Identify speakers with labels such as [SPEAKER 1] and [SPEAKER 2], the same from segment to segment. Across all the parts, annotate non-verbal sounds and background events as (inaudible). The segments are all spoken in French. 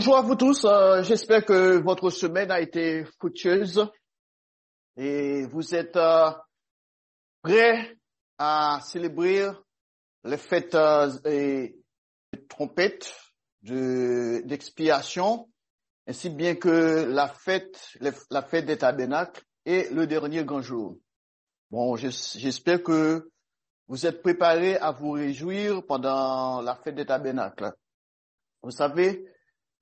[SPEAKER 1] Bonjour à vous tous. Euh, J'espère que votre semaine a été fructueuse et vous êtes euh, prêts à célébrer les fêtes euh, et les trompettes d'expiation, ainsi bien que la fête, la fête des tabernacles et le dernier grand jour. Bon, j'espère que vous êtes préparés à vous réjouir pendant la fête des tabernacles. Vous savez,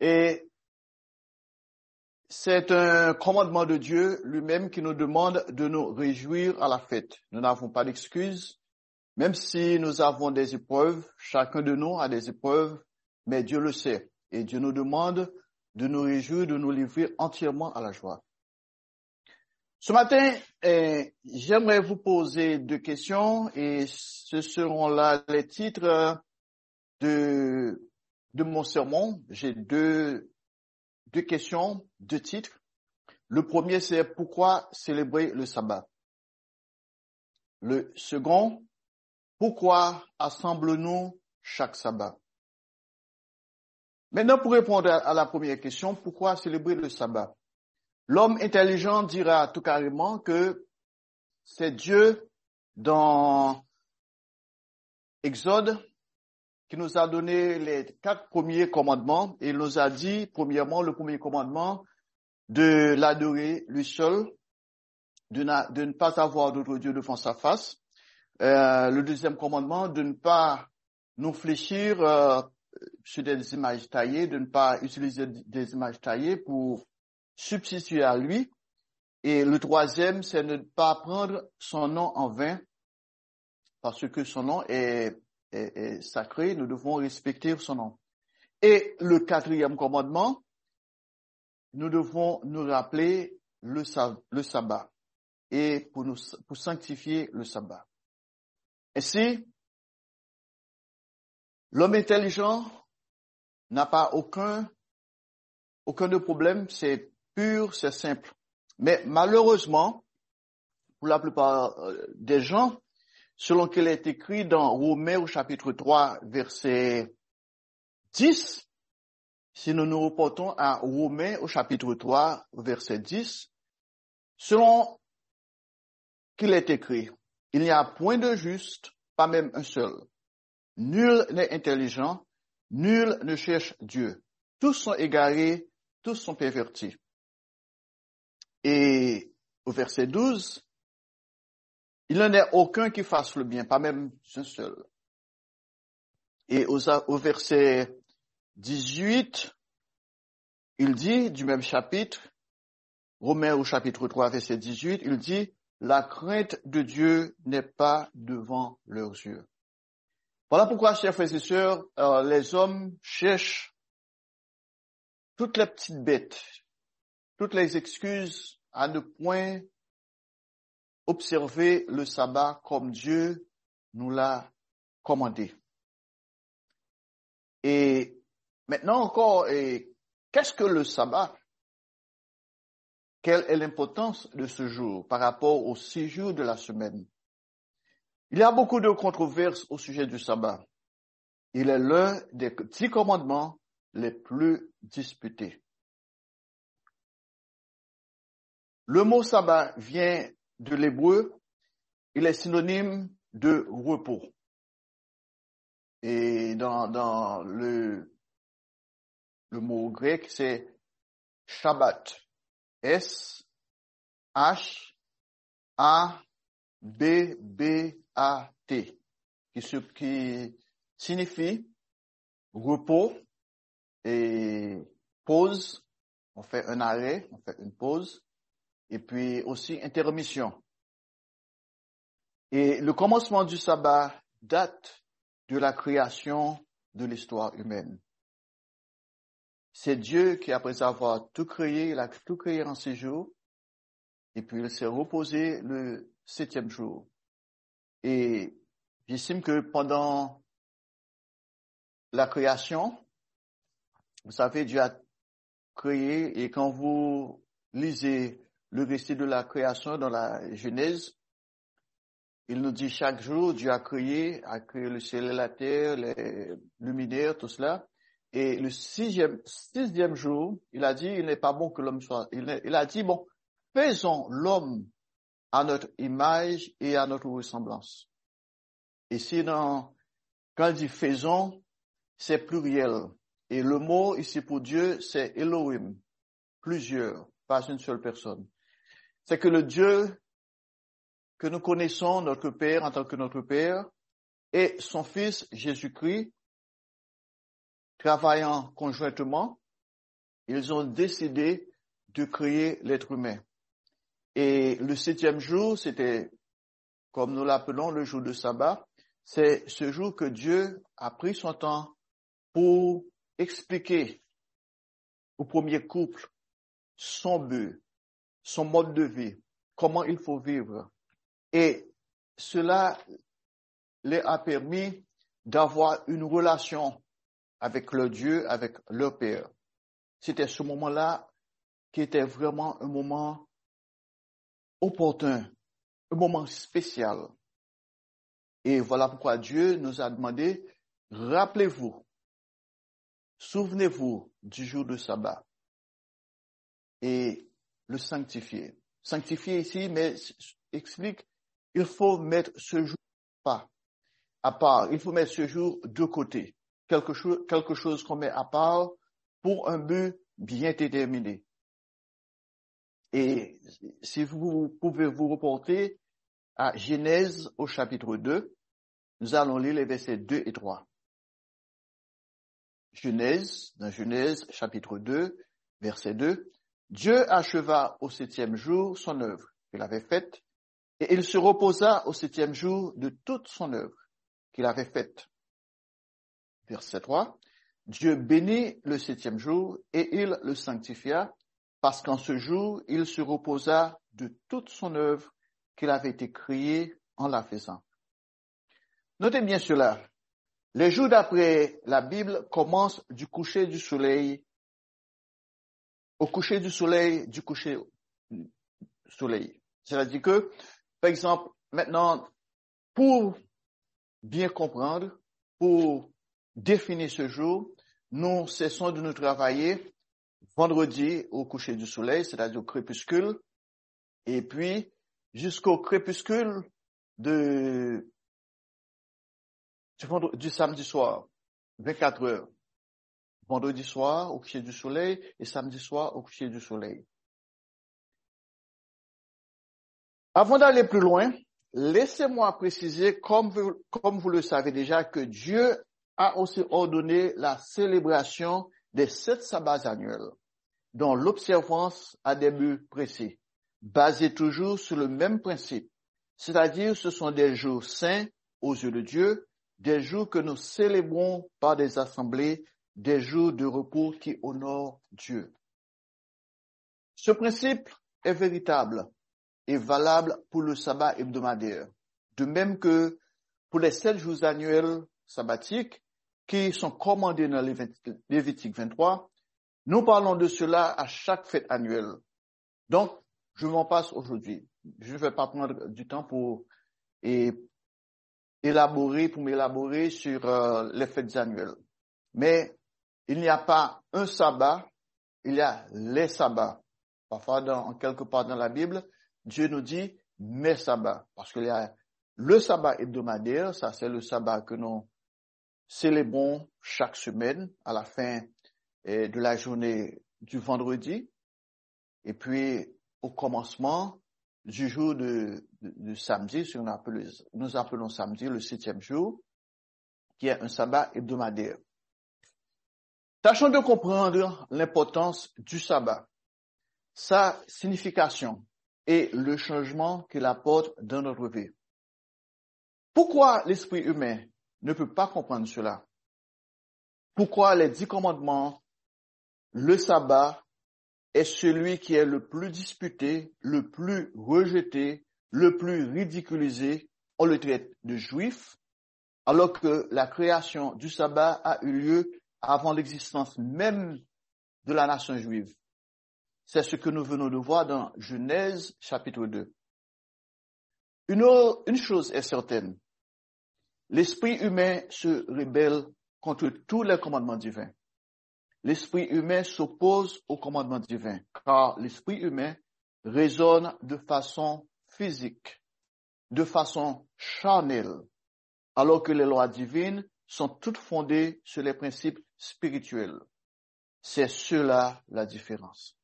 [SPEAKER 1] et c'est un commandement de Dieu lui-même qui nous demande de nous réjouir à la fête. Nous n'avons pas d'excuses, même si nous avons des épreuves, chacun de nous a des épreuves, mais Dieu le sait. Et Dieu nous demande de nous réjouir, de nous livrer entièrement à la joie. Ce matin, eh, j'aimerais vous poser deux questions et ce seront là les titres de de mon sermon, j'ai deux, questions, deux titres. Le premier, c'est pourquoi célébrer le sabbat? Le second, pourquoi assemble-nous chaque sabbat? Maintenant, pour répondre à la première question, pourquoi célébrer le sabbat? L'homme intelligent dira tout carrément que c'est Dieu dans Exode qui nous a donné les quatre premiers commandements. Il nous a dit, premièrement, le premier commandement, de l'adorer lui seul, de, ne pas avoir d'autre Dieu devant sa face. Euh, le deuxième commandement, de ne pas nous fléchir euh, sur des images taillées, de ne pas utiliser des images taillées pour substituer à lui. Et le troisième, c'est ne pas prendre son nom en vain, parce que son nom est est, sacré, nous devons respecter son nom. Et le quatrième commandement, nous devons nous rappeler le, le sabbat et pour, nous, pour sanctifier le sabbat. Ainsi, l'homme intelligent n'a pas aucun, aucun de problème, c'est pur, c'est simple. Mais malheureusement, pour la plupart euh, des gens, selon qu'il est écrit dans Romains au chapitre 3, verset 10. Si nous nous reportons à Romains au chapitre 3, verset 10, selon qu'il est écrit, il n'y a point de juste, pas même un seul. Nul n'est intelligent, nul ne cherche Dieu. Tous sont égarés, tous sont pervertis. Et au verset 12, il n'en est aucun qui fasse le bien, pas même un seul. Et au, verset 18, il dit, du même chapitre, Romains au chapitre 3, verset 18, il dit, la crainte de Dieu n'est pas devant leurs yeux. Voilà pourquoi, chers frères et sœurs, euh, les hommes cherchent toutes les petites bêtes, toutes les excuses à ne point observer le sabbat comme Dieu nous l'a commandé. Et maintenant encore, qu'est-ce que le sabbat? Quelle est l'importance de ce jour par rapport aux six jours de la semaine? Il y a beaucoup de controverses au sujet du sabbat. Il est l'un des dix commandements les plus disputés. Le mot sabbat vient de l'hébreu, il est synonyme de repos. Et dans, dans le, le mot grec, c'est Shabbat. S, H, A, B, B, A, T. Qui, qui signifie repos et pause. On fait un arrêt, on fait une pause et puis aussi intermission. Et le commencement du sabbat date de la création de l'histoire humaine. C'est Dieu qui, après avoir tout créé, il a tout créé en six jours, et puis il s'est reposé le septième jour. Et j'estime que pendant la création, vous savez, Dieu a créé, et quand vous lisez le récit de la création dans la Genèse, il nous dit chaque jour, Dieu a créé, a créé le ciel et la terre, les luminaires, tout cela. Et le sixième, sixième jour, il a dit, il n'est pas bon que l'homme soit, il, il a dit, bon, faisons l'homme à notre image et à notre ressemblance. Et sinon, quand il dit faisons, c'est pluriel. Et le mot ici pour Dieu, c'est Elohim. Plusieurs, pas une seule personne. C'est que le Dieu que nous connaissons, notre Père en tant que notre Père, et son Fils Jésus-Christ, travaillant conjointement, ils ont décidé de créer l'être humain. Et le septième jour, c'était, comme nous l'appelons, le jour de sabbat, c'est ce jour que Dieu a pris son temps pour expliquer au premier couple son but, son mode de vie, comment il faut vivre. Et cela leur a permis d'avoir une relation avec le Dieu, avec leur Père. C'était ce moment-là qui était vraiment un moment opportun, un moment spécial. Et voilà pourquoi Dieu nous a demandé, rappelez-vous, souvenez-vous du jour de sabbat et le sanctifier. Sanctifier ici, mais explique, il faut mettre ce jour pas à part, il faut mettre ce jour de côté, quelque chose, quelque chose qu'on met à part pour un but bien déterminé. Et si vous pouvez vous reporter à Genèse au chapitre 2, nous allons lire les versets 2 et 3. Genèse, dans Genèse chapitre 2, verset 2, Dieu acheva au septième jour son œuvre qu'il avait faite, et il se reposa au septième jour de toute son œuvre qu'il avait faite. Verset 3, Dieu bénit le septième jour et il le sanctifia, parce qu'en ce jour, il se reposa de toute son œuvre qu'il avait créé en la faisant. Notez bien cela. Les jours d'après la Bible commencent du coucher du soleil au coucher du soleil, du coucher du soleil. C'est-à-dire que, par exemple, maintenant, pour bien comprendre, pour définir ce jour, nous cessons de nous travailler vendredi au coucher du soleil, c'est-à-dire au crépuscule, et puis jusqu'au crépuscule de, du, samedi soir, 24 heures. Vendredi soir au coucher du soleil et samedi soir au coucher du soleil. Avant d'aller plus loin, laissez-moi préciser, comme vous, comme vous le savez déjà, que Dieu a aussi ordonné la célébration des sept sabbats annuels dont l'observance a des buts précis, basés toujours sur le même principe, c'est-à-dire ce sont des jours saints aux yeux de Dieu, des jours que nous célébrons par des assemblées, des jours de repos qui honorent Dieu. Ce principe est véritable et valable pour le sabbat hebdomadaire, de même que pour les sept jours annuels sabbatiques qui sont commandés dans Lévitique 23 nous parlons de cela à chaque fête annuelle. Donc, je m'en passe aujourd'hui. Je ne vais pas prendre du temps pour élaborer, pour m'élaborer sur euh, les fêtes annuelles. Mais il n'y a pas un sabbat, il y a les sabbats. Parfois, dans, quelque part dans la Bible, Dieu nous dit mes sabbats. Parce qu'il y a le sabbat hebdomadaire, ça c'est le sabbat que nous célébrons chaque semaine à la fin de la journée du vendredi et puis au commencement du jour de, samedi, nous appelons samedi le septième jour, qui est un sabbat hebdomadaire. Tâchons de comprendre l'importance du sabbat, sa signification et le changement qu'il apporte dans notre vie. Pourquoi l'esprit humain ne peut pas comprendre cela? Pourquoi les dix commandements le sabbat est celui qui est le plus disputé, le plus rejeté, le plus ridiculisé? On le traite de juif, alors que la création du sabbat a eu lieu avant l'existence même de la nation juive. C'est ce que nous venons de voir dans Genèse chapitre 2. Une, chose est certaine, l'esprit humain se rebelle contre tous les commandements divins. l'esprit humain s'oppose au commandement divin, car l'esprit humain résonne de façon physique, de façon charnelle, alors que les lois divines sont toutes fondées sur les principes spirituels. C'est cela la différence.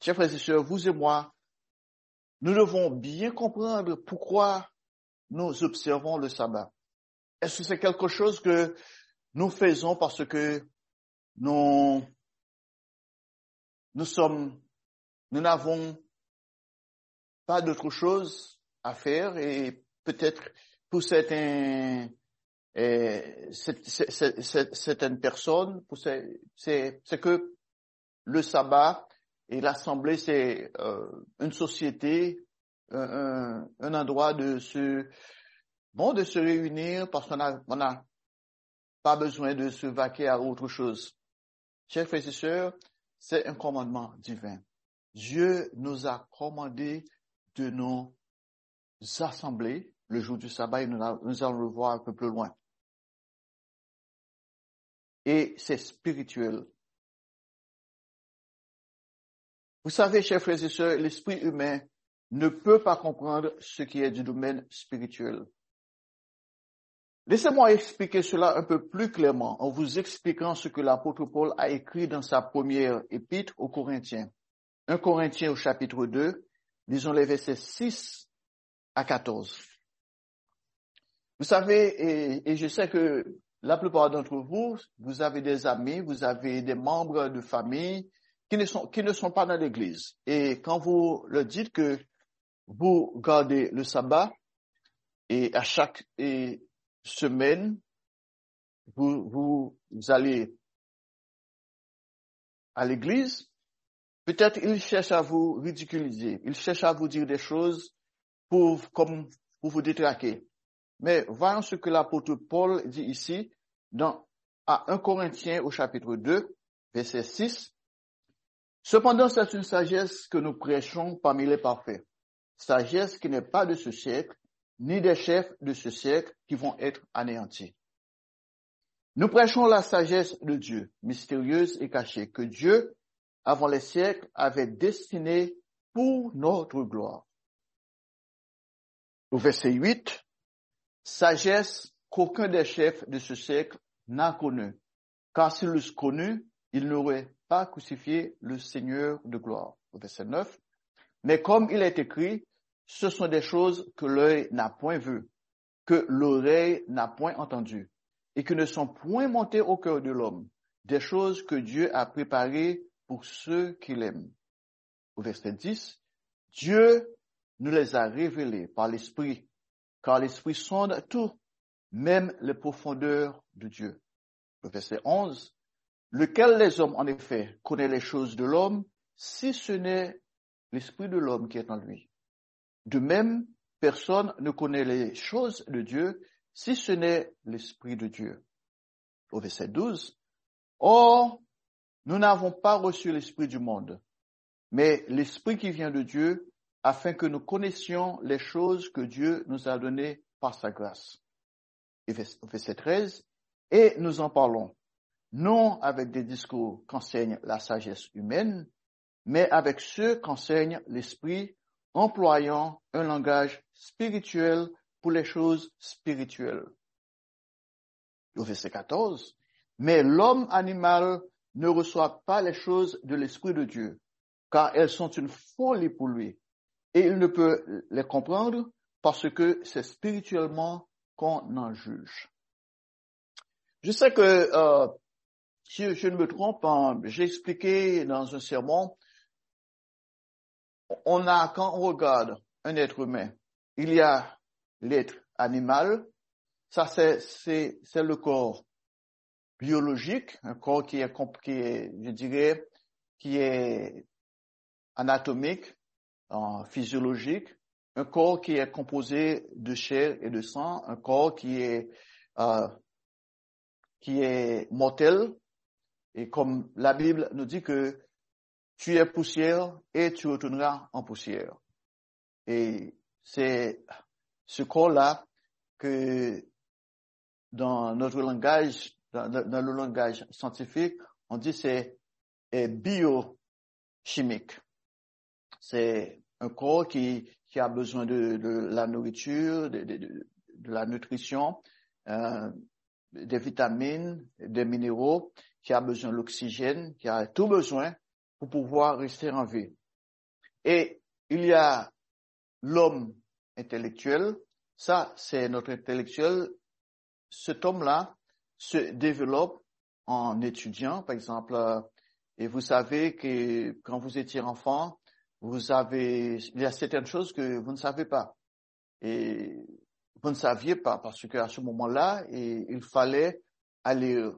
[SPEAKER 1] Chers frères et sœurs, vous et moi, nous devons bien comprendre pourquoi nous observons le sabbat. Est-ce que c'est quelque chose que nous faisons parce que nous, nous sommes, nous n'avons pas d'autre chose à faire et peut-être pour certains, euh, certaines personnes, c'est que le sabbat et l'assemblée, c'est euh, une société, un, un, endroit de se, bon, de se réunir parce qu'on a, on a pas besoin de se vaquer à autre chose. Chers frères et sœurs, c'est un commandement divin. Dieu nous a commandé de nous assembler le jour du sabbat et nous, nous allons le voir un peu plus loin. Et c'est spirituel. Vous savez, chers frères et sœurs, l'esprit humain ne peut pas comprendre ce qui est du domaine spirituel. Laissez-moi expliquer cela un peu plus clairement en vous expliquant ce que l'apôtre Paul a écrit dans sa première épître aux Corinthiens. 1 Corinthiens au chapitre 2, lisons les versets 6 à 14. Vous savez, et, je sais que la plupart d'entre vous, vous avez des amis, vous avez des membres de famille qui ne sont, qui ne sont pas dans l'église. Et quand vous leur dites que vous gardez le sabbat, et à chaque semaine, vous, vous, allez à l'église, peut-être il cherche à vous ridiculiser, il cherche à vous dire des choses pour, comme, pour vous détraquer. Mais voyons ce que l'apôtre Paul dit ici dans, à 1 Corinthiens au chapitre 2, verset 6. Cependant, c'est une sagesse que nous prêchons parmi les parfaits. Sagesse qui n'est pas de ce siècle, ni des chefs de ce siècle qui vont être anéantis. Nous prêchons la sagesse de Dieu, mystérieuse et cachée, que Dieu, avant les siècles, avait destinée pour notre gloire. Au verset 8, sagesse qu'aucun des chefs de ce siècle n'a connue, car s'il l'eût connu, il n'aurait pas crucifié le Seigneur de gloire. Verset 9, mais comme il est écrit, ce sont des choses que l'œil n'a point vues, que l'oreille n'a point entendues, et qui ne sont point montées au cœur de l'homme, des choses que Dieu a préparées pour ceux qui l'aiment. Au verset 10, Dieu nous les a révélées par l'Esprit, car l'Esprit sonde tout, même les profondeurs de Dieu. Au verset 11, lequel les hommes en effet connaît les choses de l'homme, si ce n'est l'Esprit de l'homme qui est en lui? De même, personne ne connaît les choses de Dieu si ce n'est l'Esprit de Dieu. Au verset 12, Or, nous n'avons pas reçu l'Esprit du monde, mais l'Esprit qui vient de Dieu, afin que nous connaissions les choses que Dieu nous a données par sa grâce. Au verset 13, Et nous en parlons, non avec des discours qu'enseigne la sagesse humaine, mais avec ceux qu'enseigne l'Esprit employant un langage spirituel pour les choses spirituelles. Au verset 14, mais l'homme animal ne reçoit pas les choses de l'Esprit de Dieu, car elles sont une folie pour lui, et il ne peut les comprendre parce que c'est spirituellement qu'on en juge. Je sais que, euh, si je ne me trompe, hein, j'ai expliqué dans un sermon on a, quand on regarde un être humain, il y a l'être animal, ça c'est, c'est, c'est le corps biologique, un corps qui est, qui je dirais, qui est anatomique, physiologique, un corps qui est composé de chair et de sang, un corps qui est, euh, qui est mortel, et comme la Bible nous dit que tu es poussière et tu retourneras en poussière. Et c'est ce corps-là que dans notre langage, dans, le langage scientifique, on dit c'est biochimique. C'est un corps qui, qui a besoin de, la nourriture, de la nutrition, euh, des vitamines, des minéraux, qui a besoin de l'oxygène, qui a tout besoin pour pouvoir rester en vie. Et il y a l'homme intellectuel. Ça, c'est notre intellectuel. Cet homme-là se développe en étudiant, par exemple, euh, et vous savez que quand vous étiez enfant, vous avez, il y a certaines choses que vous ne savez pas. Et vous ne saviez pas parce qu'à ce moment-là, il fallait aller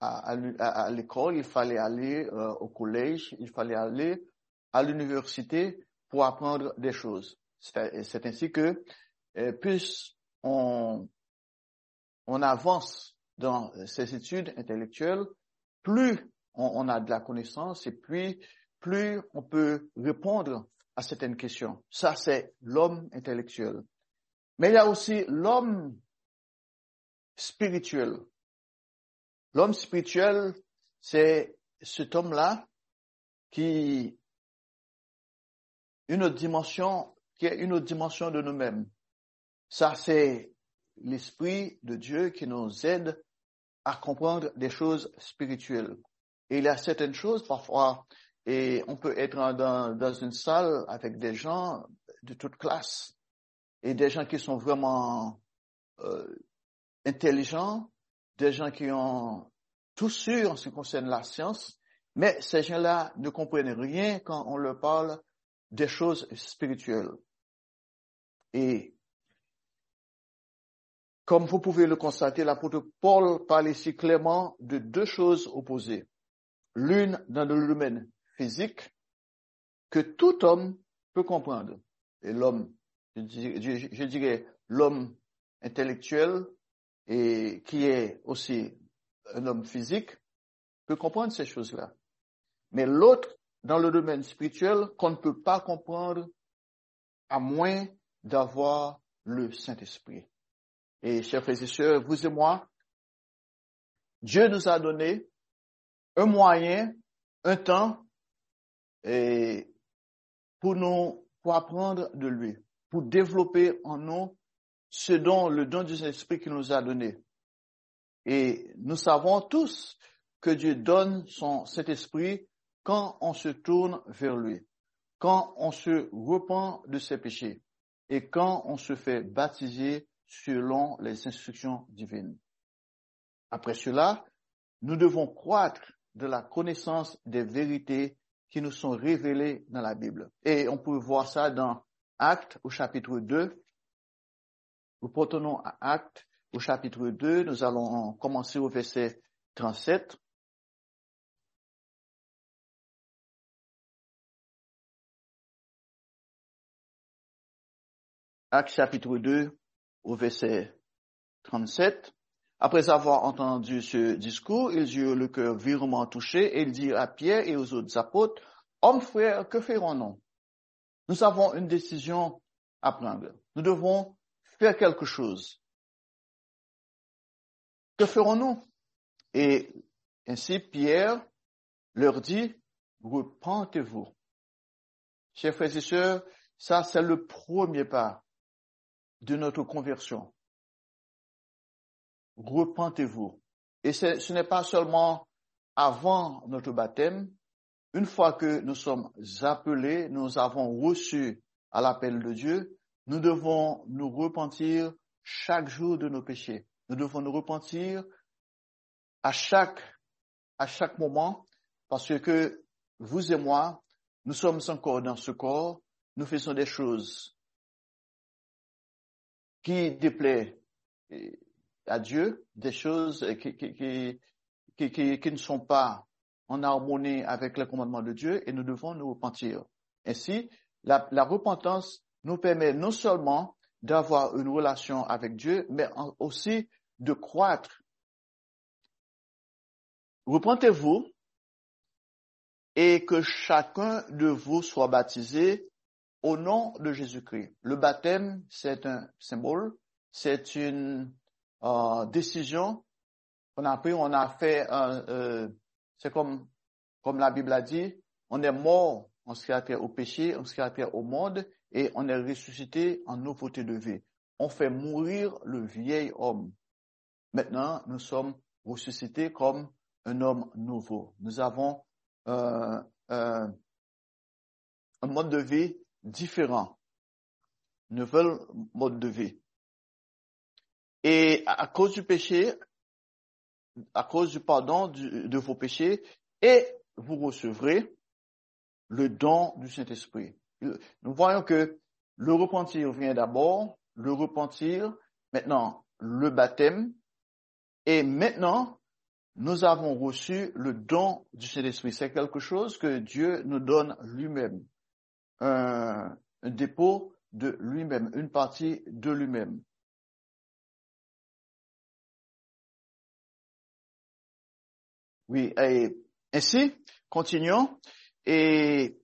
[SPEAKER 1] à, l'école, il fallait aller euh, au collège, il fallait aller à l'université pour apprendre des choses. C'est ainsi que euh, plus on, on avance dans ces études intellectuelles, plus on, a de la connaissance et plus, plus on peut répondre à certaines questions. Ça, c'est l'homme intellectuel. Mais il y a aussi l'homme spirituel. L'homme spirituel, c'est cet homme-là qui une autre dimension, qui est une autre dimension de nous-mêmes. Ça, c'est l'Esprit de Dieu qui nous aide à comprendre des choses spirituelles. Et il y a certaines choses parfois, et on peut être dans, une salle avec des gens de toute classe, et des gens qui sont vraiment euh, intelligents, des gens qui ont tout su en ce qui concerne la science, mais ces gens-là ne comprennent rien quand on leur parle des choses spirituelles. Et comme vous pouvez le constater, l'apôtre Paul parle ici clairement de deux choses opposées. L'une dans le domaine physique que tout homme peut comprendre. Et l'homme, je dirais, l'homme intellectuel et qui est aussi un homme physique peut comprendre ces choses-là. Mais l'autre dans le domaine spirituel qu'on ne peut pas comprendre à moins d'avoir le Saint-Esprit. Et chers frères et sœurs, vous et moi, Dieu nous a donné un moyen, un temps, et pour nous, pour apprendre de lui, pour développer en nous ce dont le don du Saint-Esprit qu'il nous a donné. Et nous savons tous que Dieu donne son Saint-Esprit quand on se tourne vers lui, quand on se repent de ses péchés et quand on se fait baptiser selon les instructions divines. Après cela, nous devons croître de la connaissance des vérités qui nous sont révélées dans la Bible. Et on peut voir ça dans Actes au chapitre 2. Nous retournons à Actes au chapitre 2. Nous allons commencer au verset 37. Acte chapitre 2 au verset 37. Après avoir entendu ce discours, ils eurent le cœur virement touché et ils dirent à Pierre et aux autres apôtres, Hommes frères, que ferons-nous? Nous avons une décision à prendre. Nous devons faire quelque chose. Que ferons-nous Et ainsi Pierre leur dit, repentez-vous. Chers frères et sœurs, ça c'est le premier pas de notre conversion. Repentez-vous. Et ce n'est pas seulement avant notre baptême, une fois que nous sommes appelés, nous avons reçu à l'appel de Dieu, nous devons nous repentir chaque jour de nos péchés. Nous devons nous repentir à chaque, à chaque moment parce que vous et moi, nous sommes encore dans ce corps, nous faisons des choses qui déplaît à Dieu, des choses qui, qui, qui, qui, ne sont pas en harmonie avec le commandement de Dieu et nous devons nous repentir. Ainsi, la repentance nous permet non seulement d'avoir une relation avec Dieu, mais aussi de croître. Repentez-vous et que chacun de vous soit baptisé au nom de Jésus-Christ. Le baptême, c'est un symbole, c'est une euh, décision qu'on a pris, on a fait, euh, c'est comme, comme la Bible a dit, on est mort en ce qui au péché, en ce qui au monde, et on est ressuscité en nouveauté de vie. On fait mourir le vieil homme. Maintenant, nous sommes ressuscités comme un homme nouveau. Nous avons euh, euh, un mode de vie différent, nouvel mode de vie. Et à cause du péché, à cause du pardon de vos péchés, et vous recevrez le don du Saint-Esprit. Nous voyons que le repentir vient d'abord, le repentir, maintenant le baptême, et maintenant nous avons reçu le don du Saint-Esprit. C'est quelque chose que Dieu nous donne lui-même, un, dépôt de lui-même, une partie de lui-même. Oui, et ainsi, continuons. Et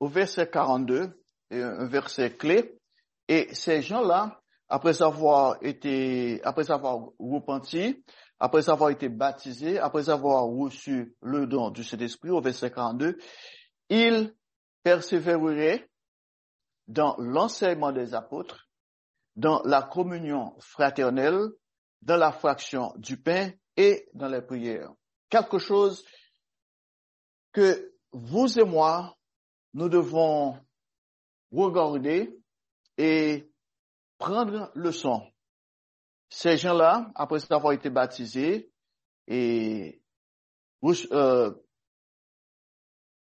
[SPEAKER 1] au verset 42, un verset clé, et ces gens-là, après avoir été, après avoir repenti, après avoir été baptisés, après avoir reçu le don du Saint-Esprit, au verset 42, ils persévéreraient dans l'enseignement des apôtres, dans la communion fraternelle, dans la fraction du pain et dans les prières. Quelque chose que vous et moi, nous devons regarder et prendre le son. Ces gens-là, après avoir été baptisés et, euh,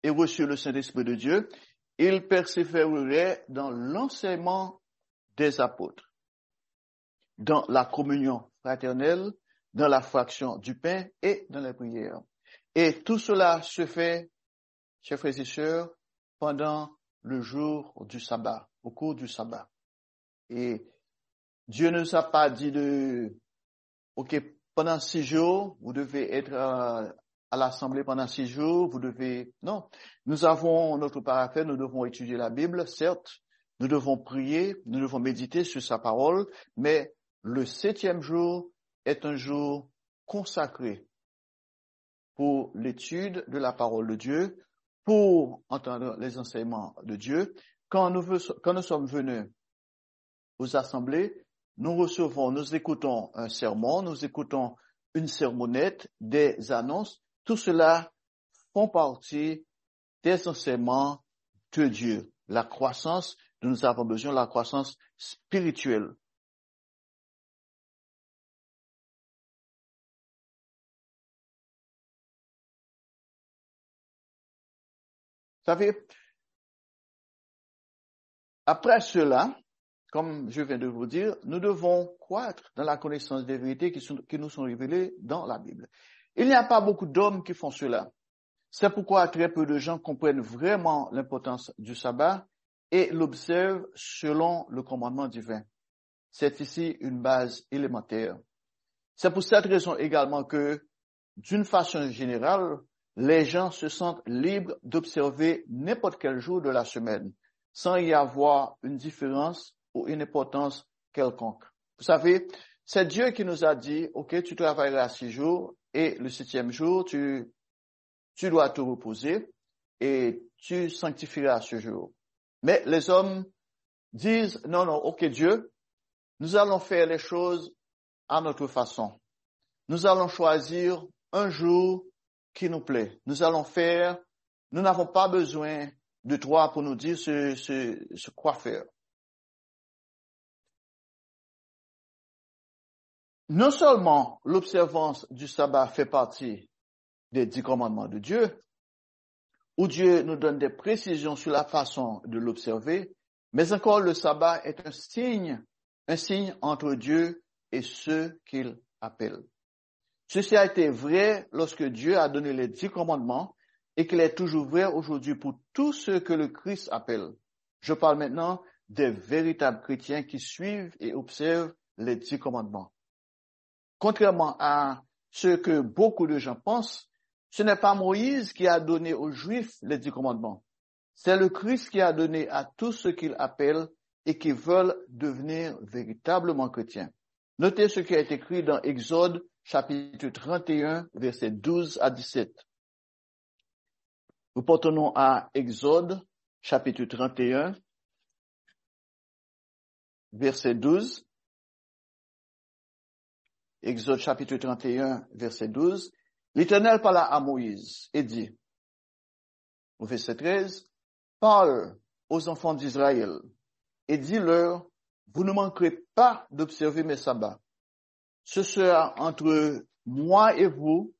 [SPEAKER 1] et reçu le Saint-Esprit de Dieu, ils persévéreraient dans l'enseignement des apôtres, dans la communion dans la fraction du pain et dans les prières. Et tout cela se fait, chers frères et sœurs, pendant le jour du sabbat, au cours du sabbat. Et Dieu ne nous a pas dit de, OK, pendant six jours, vous devez être à, l'assemblée pendant six jours, vous devez, non. Nous avons notre parafait, nous devons étudier la Bible, certes, nous devons prier, nous devons méditer sur sa parole, mais le septième jour est un jour consacré pour l'étude de la parole de Dieu, pour entendre les enseignements de Dieu. Quand nous, sommes venus aux assemblées, nous recevons, nous écoutons un sermon, nous écoutons une sermonnette, des annonces. Tout cela font partie des enseignements de Dieu. La croissance nous avons besoin, la croissance spirituelle. Savez, après cela, comme je viens de vous dire, nous devons croître dans la connaissance des vérités qui, qui nous sont révélées dans la Bible. Il n'y a pas beaucoup d'hommes qui font cela. C'est pourquoi très peu de gens comprennent vraiment l'importance du sabbat et l'observent selon le commandement divin. C'est ici une base élémentaire. C'est pour cette raison également que, d'une façon générale, les gens se sentent libres d'observer n'importe quel jour de la semaine sans y avoir une différence ou une importance quelconque. Vous savez, c'est Dieu qui nous a dit, OK, tu travailleras six jours et le septième jour, tu, tu dois te reposer et tu sanctifieras ce jour. Mais les hommes disent, non, non, OK Dieu, nous allons faire les choses à notre façon. Nous allons choisir un jour qui nous plaît. Nous allons faire, nous n'avons pas besoin de toi pour nous dire ce, ce, ce quoi faire. Non seulement l'observance du sabbat fait partie des dix commandements de Dieu, où Dieu nous donne des précisions sur la façon de l'observer, mais encore le sabbat est un signe, un signe entre Dieu et ceux qu'il appelle. Ceci a été vrai lorsque Dieu a donné les dix commandements et qu'il est toujours vrai aujourd'hui pour tous ceux que le Christ appelle. Je parle maintenant des véritables chrétiens qui suivent et observent les dix commandements. Contrairement à ce que beaucoup de gens pensent, ce n'est pas Moïse qui a donné aux Juifs les dix commandements. C'est le Christ qui a donné à tous ceux qu'il appelle et qui veulent devenir véritablement chrétiens. Notez ce qui été écrit dans Exode chapitre 31, verset 12 à 17. Nous portons à Exode, chapitre 31, verset 12. Exode chapitre 31, verset 12. L'Éternel parla à Moïse et dit, au verset 13, parle aux enfants d'Israël et dis-leur, vous ne manquerez pas d'observer mes sabbats. Ce sera entre moi et vous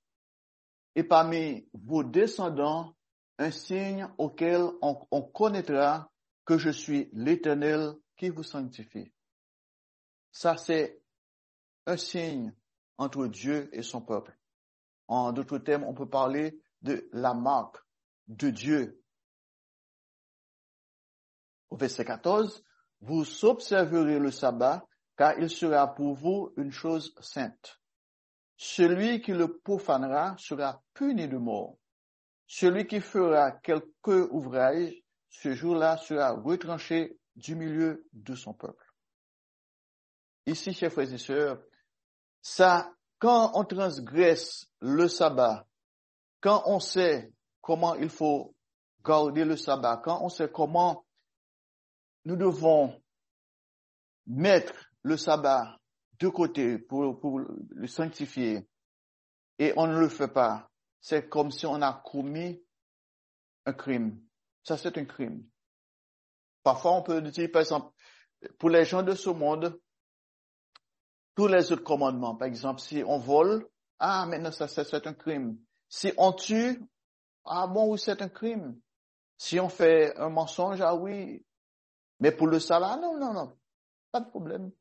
[SPEAKER 1] et parmi vos descendants un signe auquel on, on connaîtra que je suis l'Éternel qui vous sanctifie. Ça, c'est un signe entre Dieu et son peuple. En d'autres termes, on peut parler de la marque de Dieu. Au verset 14, vous observerez le sabbat, car il sera pour vous une chose sainte. Celui qui le profanera sera puni de mort. Celui qui fera quelque ouvrage ce jour-là sera retranché du milieu de son peuple. Ici, chers frères et sœurs, ça, quand on transgresse le sabbat, quand on sait comment il faut garder le sabbat, quand on sait comment nous devons mettre le sabbat de côté pour, le sanctifier et on ne le fait pas, c'est comme si on a commis un crime. Ça, c'est un crime. Parfois, on peut dire, par exemple, pour les gens de ce monde, tous les autres commandements. Par exemple, si on vole, ah, maintenant, ça, c'est un crime. Si on tue, ah bon, oui, c'est un crime. Si on fait un mensonge, ah oui. Mais pour le sabbat, non, non, non. Pas de problème.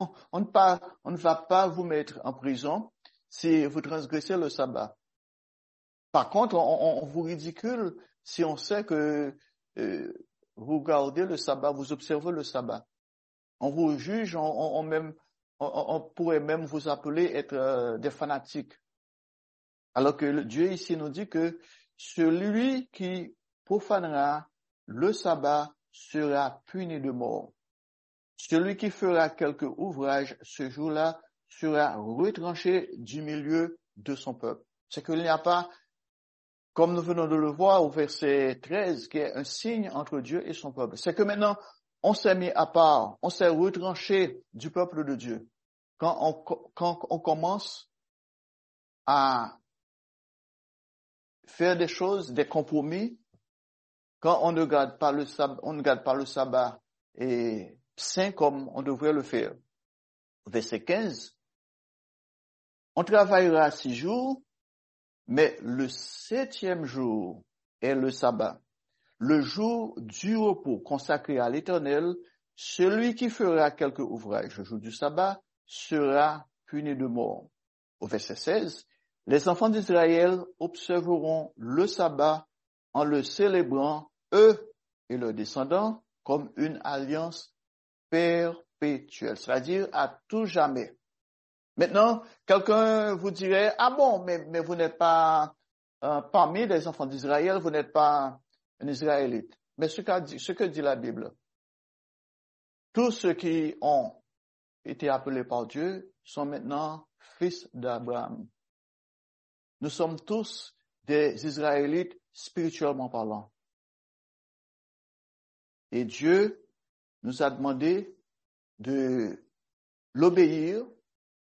[SPEAKER 1] On, ne, va pas vous mettre en prison si vous transgressez le sabbat. Par contre, on, vous ridicule si on sait que euh, vous gardez le sabbat, vous observez le sabbat. On vous juge, on, pourrait même vous appeler être euh, des fanatiques. Alors que Dieu ici nous dit que celui qui profanera le sabbat sera puni de mort. Celui qui fera quelque ouvrage ce jour-là sera retranché du milieu de son peuple. C'est qu'il n'y a pas, comme nous venons de le voir au verset 13, qui est un signe entre Dieu et son peuple. C'est que maintenant, on s'est mis à part, on s'est retranché du peuple de Dieu. Quand on, quand on commence à faire des choses, des compromis, quand on ne garde pas le sabbat, et saint comme on devrait le faire. Verset 15. On travaillera six jours, mais le septième jour est le sabbat le jour du repos consacré à l'Éternel, celui qui fera quelque ouvrage le jour du sabbat sera puni de mort. Au verset 16, les enfants d'Israël observeront le sabbat en le célébrant, eux et leurs descendants, comme une alliance perpétuelle, c'est-à-dire à tout jamais. Maintenant, quelqu'un vous dirait, ah bon, mais, mais vous n'êtes pas euh, parmi les enfants d'Israël, vous n'êtes pas un Israélite. Mais ce, ce que dit la Bible, tous ceux qui ont été appelés par Dieu sont maintenant fils d'Abraham. Nous sommes tous des Israélites spirituellement parlant. Et Dieu nous a demandé de l'obéir.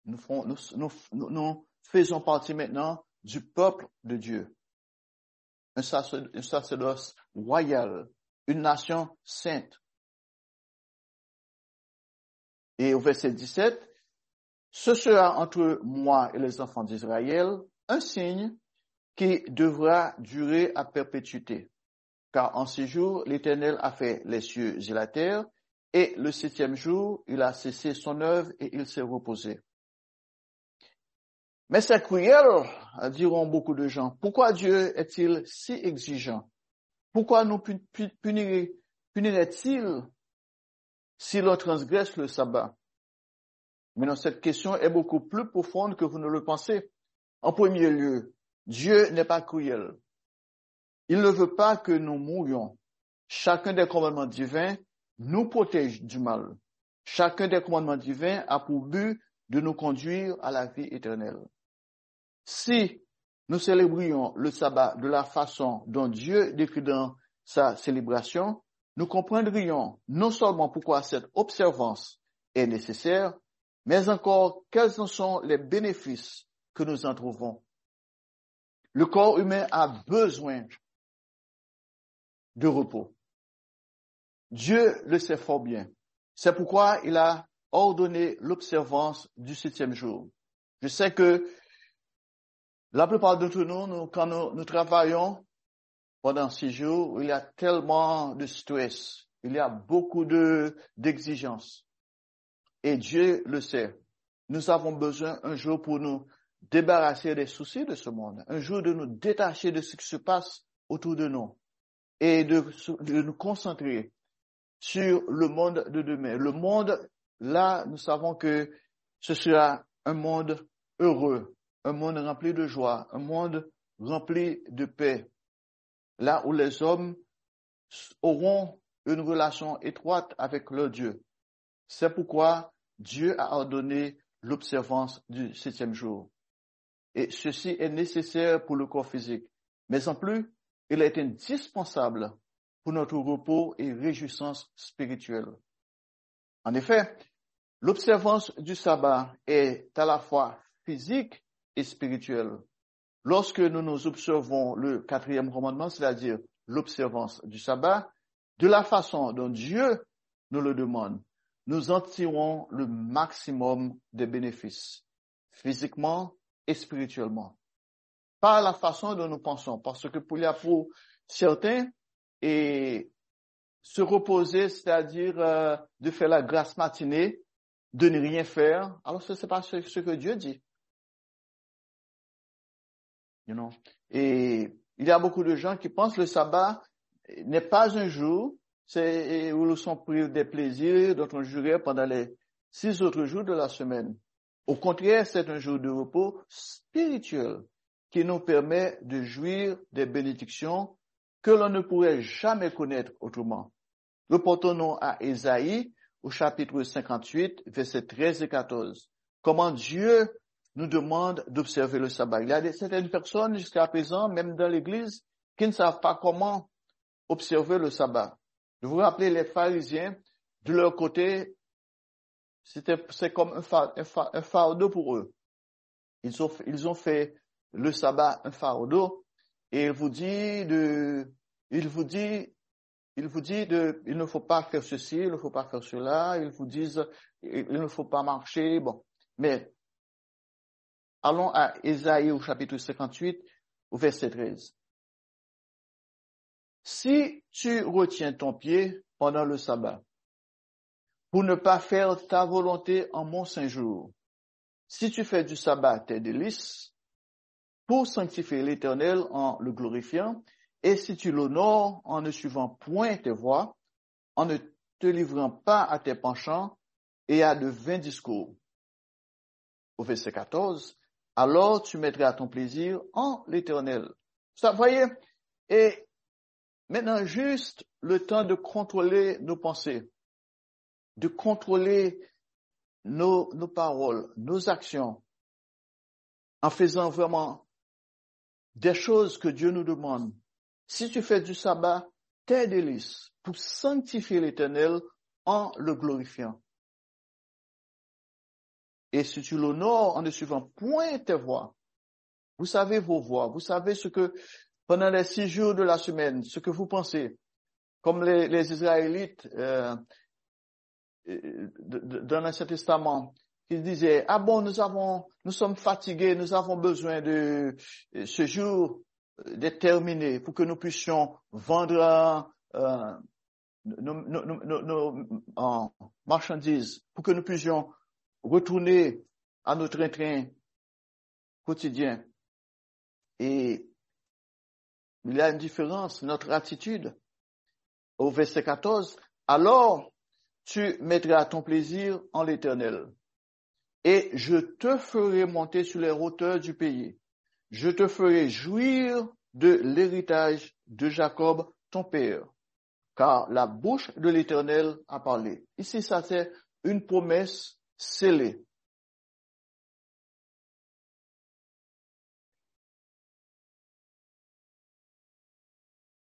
[SPEAKER 1] Nous, faisons partie maintenant du peuple de Dieu un sacerdoce royal, une nation sainte. Et au verset 17, ce sera entre moi et les enfants d'Israël un signe qui devra durer à perpétuité. Car en six jours, l'Éternel a fait les cieux et la terre, et le septième jour, il a cessé son œuvre et il s'est reposé. Mais c'est cruel, diront beaucoup de gens. Pourquoi Dieu est-il si exigeant? Pourquoi nous punirait-il si l'on transgresse le sabbat? Mais non, cette question est beaucoup plus profonde que vous ne le pensez. En premier lieu, Dieu n'est pas cruel. Il ne veut pas que nous mourions. Chacun des commandements divins nous protège du mal. Chacun des commandements divins a pour but de nous conduire à la vie éternelle. Si nous célébrions le sabbat de la façon dont Dieu décrit dans sa célébration, nous comprendrions non seulement pourquoi cette observance est nécessaire, mais encore quels en sont les bénéfices que nous en trouvons. Le corps humain a besoin de repos. Dieu le sait fort bien. C'est pourquoi il a ordonné l'observance du septième jour. Je sais que la plupart d'entre nous, quand nous, travaillons pendant six jours, il y a tellement de stress, il y a beaucoup de d'exigences. Et Dieu le sait. Nous avons besoin un jour pour nous débarrasser des soucis de ce monde, un jour de nous détacher de ce qui se passe autour de nous et de nous concentrer sur le monde de demain. Le monde, là, nous savons que ce sera un monde heureux, un monde rempli de joie, un monde rempli de paix, là où les hommes auront une relation étroite avec leur Dieu. C'est pourquoi Dieu a ordonné l'observance du septième jour. Et ceci est nécessaire pour le corps physique. Mais en plus, il est indispensable pour notre repos et réjouissance spirituelle. En effet, l'observance du sabbat est à la fois physique et spirituelle. Lorsque nous nous observons le quatrième commandement, c'est-à-dire l'observance du sabbat, de la façon dont Dieu nous le demande, nous en tirons le maximum des bénéfices, physiquement et spirituellement. Pas la façon dont nous pensons, parce que pour certains, et se reposer, c'est-à-dire euh, de faire la grâce matinée, de ne rien faire, alors ce n'est pas ce, que Dieu dit. You know? Et il y a beaucoup de gens qui pensent que le sabbat n'est pas un jour où nous sommes pris des plaisirs dont on jurait pendant les six autres jours de la semaine. Au contraire, c'est un jour de repos spirituel qui nous permet de jouir des bénédictions que l'on ne pourrait jamais connaître autrement. Reportons-nous à Ésaïe au chapitre 58, versets 13 et 14. Comment Dieu nous demande d'observer le sabbat. Il y a certaines personnes jusqu'à présent, même dans l'église, qui ne savent pas comment observer le sabbat. Je vous rappelle les pharisiens, de leur côté, c'était, c'est comme un, fardeau pour eux. Ils ont, ils ont fait le sabbat un fardeau et il vous dit de, il vous dit, il vous dit de, il ne faut pas faire ceci, il ne faut pas faire cela, ils vous disent, il ne faut pas marcher, bon. Mais, allons à Ésaïe au chapitre 58, au verset 13. Si tu retiens ton pied pendant le sabbat, pour ne pas faire ta volonté en mon saint jour, si tu fais du sabbat tes délices, pour sanctifier l'Éternel en le glorifiant, et si tu l'honores en ne suivant point tes voies, en ne te livrant pas à tes penchants et à de vains discours. Au verset 14, alors tu mettras ton plaisir en l'Éternel. Ça, voyez, et maintenant juste le temps de contrôler nos pensées, de contrôler nos, nos paroles, nos actions, en faisant vraiment des choses que Dieu nous demande. Si tu fais du sabbat tes délices pour sanctifier l'éternel en le glorifiant. Et si tu l'honores en ne suivant point tes voix, vous savez vos voix, vous savez ce que, pendant les six jours de la semaine, ce que vous pensez, comme les, Israélites euh, euh, dans l'Ancien Testament, il disait, ah bon, nous avons, nous sommes fatigués, nous avons besoin de euh, ce jour euh, déterminé pour que nous puissions vendre euh, nos, nos, nos, marchandises, pour que nous puissions retourner à notre train quotidien. Et il y a une différence, notre attitude. Au verset 14, alors tu mettras ton plaisir en l'éternel et je te ferai monter sur les hauteurs du pays. Je te ferai jouir de l'héritage de Jacob, ton père, car la bouche de l'Éternel a parlé. Ici, ça c'est une promesse scellée.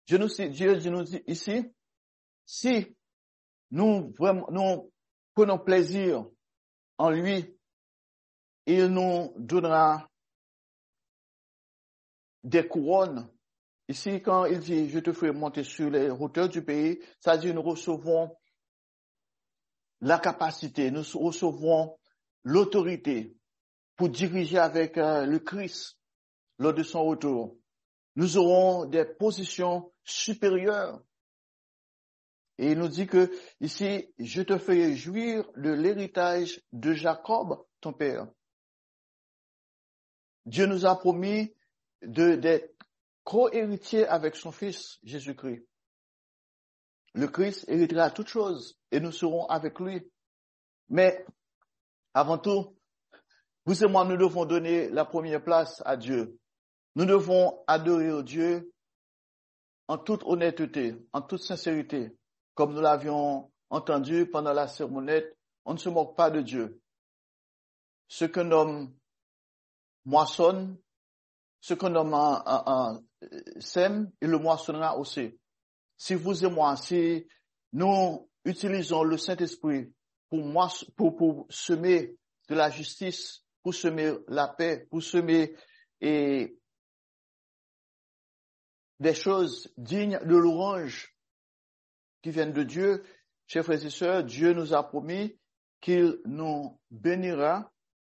[SPEAKER 1] Dieu nous dit ici, si nous prenons plaisir en lui, il nous donnera des couronnes. Ici, quand il dit, je te ferai monter sur les hauteurs du pays, ça dit, nous recevons la capacité, nous recevons l'autorité pour diriger avec euh, le Christ lors de son retour. Nous aurons des positions supérieures. Et il nous dit que ici, je te ferai jouir de l'héritage de Jacob, ton père. Dieu nous a promis d'être co-héritiers avec son fils, Jésus-Christ. Le Christ héritera toutes choses et nous serons avec lui. Mais avant tout, vous et moi, nous devons donner la première place à Dieu. Nous devons adorer Dieu en toute honnêteté, en toute sincérité, comme nous l'avions entendu pendant la sermonnette, on ne se moque pas de Dieu. Ce qu'un homme moissonne, ce qu'un homme sème, il le moissonnera aussi. Si vous et moi, si nous utilisons le Saint-Esprit pour, pour, pour semer de la justice, pour semer la paix, pour semer et des choses dignes de l'orange qui viennent de Dieu, chers frères et sœurs, Dieu nous a promis qu'il nous bénira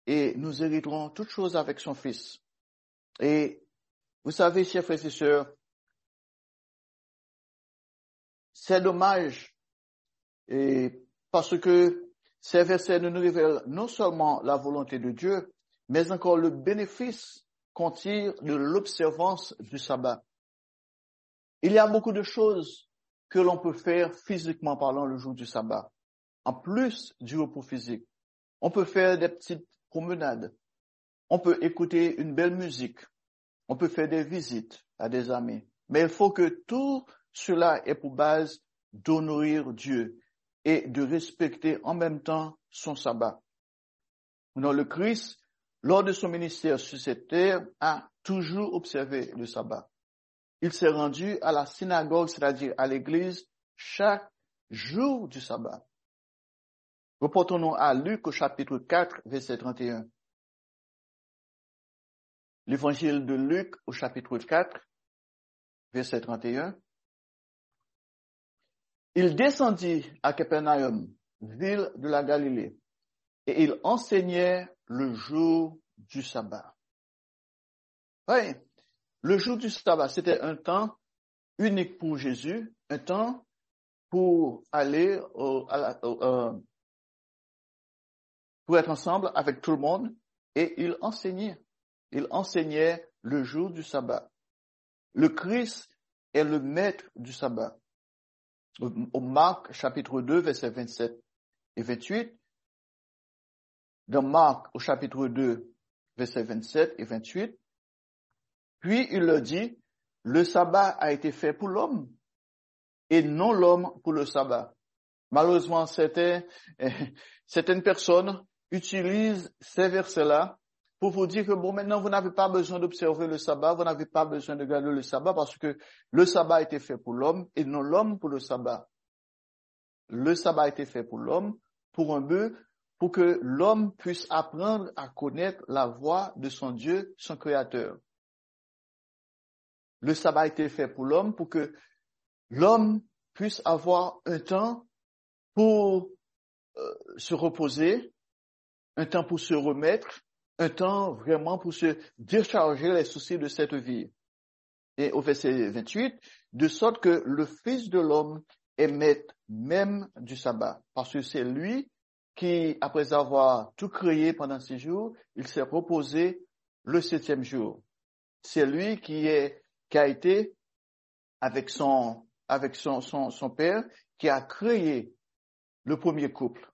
[SPEAKER 1] et nous hériterons toutes choses avec son Fils. Et vous savez, chers frères et sœurs, c'est dommage et parce que ces versets nous révèlent non seulement la volonté de Dieu, mais encore le bénéfice qu'on tire de l'observance du sabbat. Il y a beaucoup de choses que l'on peut faire physiquement parlant le jour du sabbat, en plus du repos physique. On peut faire des petites promenades. On peut écouter une belle musique. On peut faire des visites à des amis. Mais il faut que tout cela ait pour base d'honorer Dieu et de respecter en même temps son sabbat. Non, le Christ, lors de son ministère sur cette terre, a toujours observé le sabbat. Il s'est rendu à la synagogue, c'est-à-dire à l'église, chaque jour du sabbat. Reportons-nous à Luc au chapitre 4, verset 31. L'évangile de Luc au chapitre 4, verset 31. Il descendit à Capernaum, ville de la Galilée, et il enseignait le jour du sabbat. Oui, le jour du sabbat, c'était un temps unique pour Jésus, un temps pour aller au, euh, pour être ensemble avec tout le monde, et il enseignait. Il enseignait le jour du sabbat. Le Christ est le maître du sabbat. Au Marc chapitre 2, versets 27 et 28, dans Marc au chapitre 2, versets 27 et 28, puis il leur dit, le sabbat a été fait pour l'homme et non l'homme pour le sabbat. Malheureusement, certaines (laughs) personnes utilisent ces versets-là pour vous dire que bon, maintenant, vous n'avez pas besoin d'observer le sabbat, vous n'avez pas besoin de garder le sabbat parce que le sabbat a été fait pour l'homme et non l'homme pour le sabbat. Le sabbat a été fait pour l'homme, pour un but, pour que l'homme puisse apprendre à connaître la voix de son Dieu, son Créateur. Le sabbat a été fait pour l'homme, pour que l'homme puisse avoir un temps pour euh, se reposer, un temps pour se remettre, un temps vraiment pour se décharger les soucis de cette vie. Et au verset 28, de sorte que le Fils de l'homme est même du sabbat, parce que c'est lui qui, après avoir tout créé pendant six jours, il s'est reposé le septième jour. C'est lui qui est, qui a été avec son, son père, qui a créé le premier couple.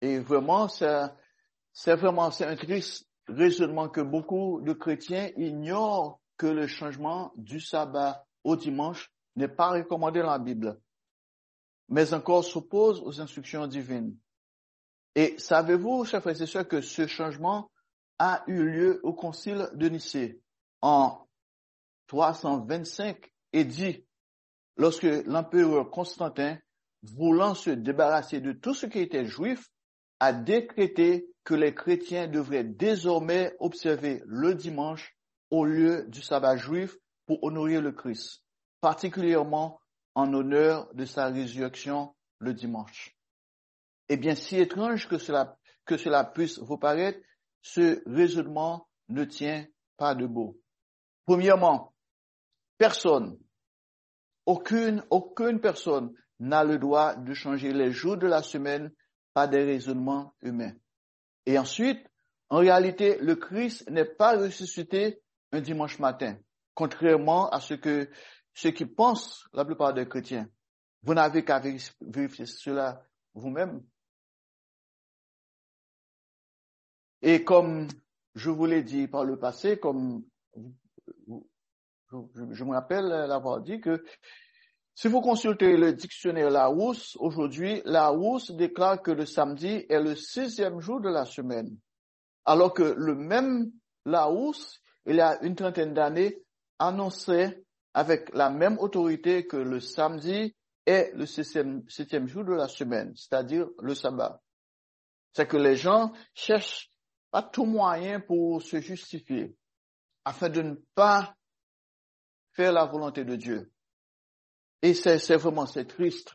[SPEAKER 1] Et vraiment, c'est vraiment, un triste raisonnement que beaucoup de chrétiens ignorent que le changement du sabbat au dimanche n'est pas recommandé dans la Bible, mais encore s'oppose aux instructions divines. Et savez-vous, chers frères et sœurs, que ce changement a eu lieu au concile de Nicée en 325 et dit, lorsque l'empereur Constantin, voulant se débarrasser de tout ce qui était juif, a décrété que les chrétiens devraient désormais observer le dimanche au lieu du sabbat juif pour honorer le Christ, particulièrement en honneur de sa résurrection le dimanche. Eh bien, si étrange que cela, que cela puisse vous paraître, ce raisonnement ne tient pas debout. Premièrement, personne, aucune, aucune personne n'a le droit de changer les jours de la semaine par des raisonnements humains. Et ensuite, en réalité, le Christ n'est pas ressuscité un dimanche matin, contrairement à ce que ceux qui pensent la plupart des chrétiens. Vous n'avez qu'à vérifier cela vous-même. Et comme je vous l'ai dit par le passé, comme je, me rappelle l'avoir dit que si vous consultez le dictionnaire Larousse, aujourd'hui, Larousse déclare que le samedi est le sixième jour de la semaine. Alors que le même Larousse, il y a une trentaine d'années, annonçait avec la même autorité que le samedi est le septième, jour de la semaine, c'est-à-dire le sabbat. C'est que les gens cherchent pas tout moyen pour se justifier, afin de ne pas faire la volonté de Dieu. Et c'est vraiment, c'est triste.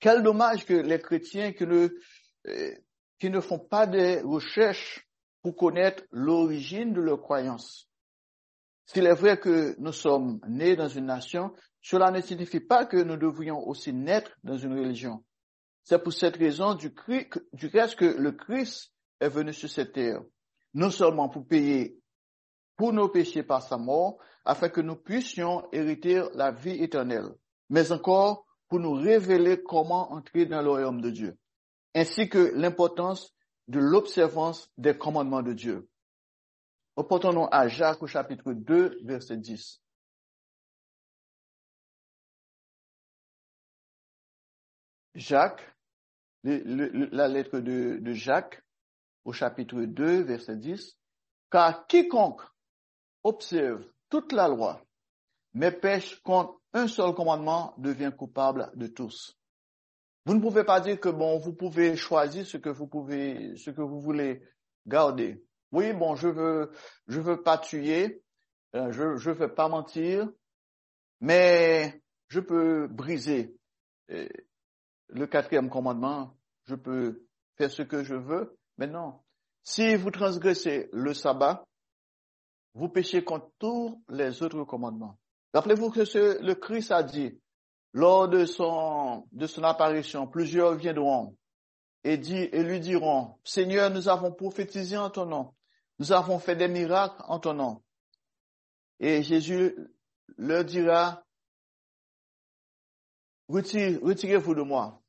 [SPEAKER 1] Quel dommage que les chrétiens qui ne, euh, qui ne font pas des recherches pour connaître l'origine de leur croyance. S'il est vrai que nous sommes nés dans une nation, cela ne signifie pas que nous devrions aussi naître dans une religion. C'est pour cette raison du, du reste que le Christ est venu sur cette terre, non seulement pour payer pour nos péchés par sa mort, afin que nous puissions hériter la vie éternelle, mais encore pour nous révéler comment entrer dans le royaume de Dieu, ainsi que l'importance de l'observance des commandements de Dieu. Reportons-nous à Jacques au chapitre 2, verset 10. Jacques, la lettre de, de Jacques au chapitre 2, verset 10. Car quiconque observe toute la loi, mais pêche contre un seul commandement devient coupable de tous. Vous ne pouvez pas dire que bon, vous pouvez choisir ce que vous pouvez, ce que vous voulez garder. Oui, bon, je veux, je veux pas tuer, euh, je, je veux pas mentir, mais je peux briser euh, le quatrième commandement, je peux faire ce que je veux. Mais non, si vous transgressez le sabbat, vous péchez contre tous les autres commandements. Rappelez-vous que le Christ a dit, lors de son, de son apparition, plusieurs viendront et lui diront, Seigneur, nous avons prophétisé en ton nom, nous avons fait des miracles en ton nom. Et Jésus leur dira, retirez-vous de moi,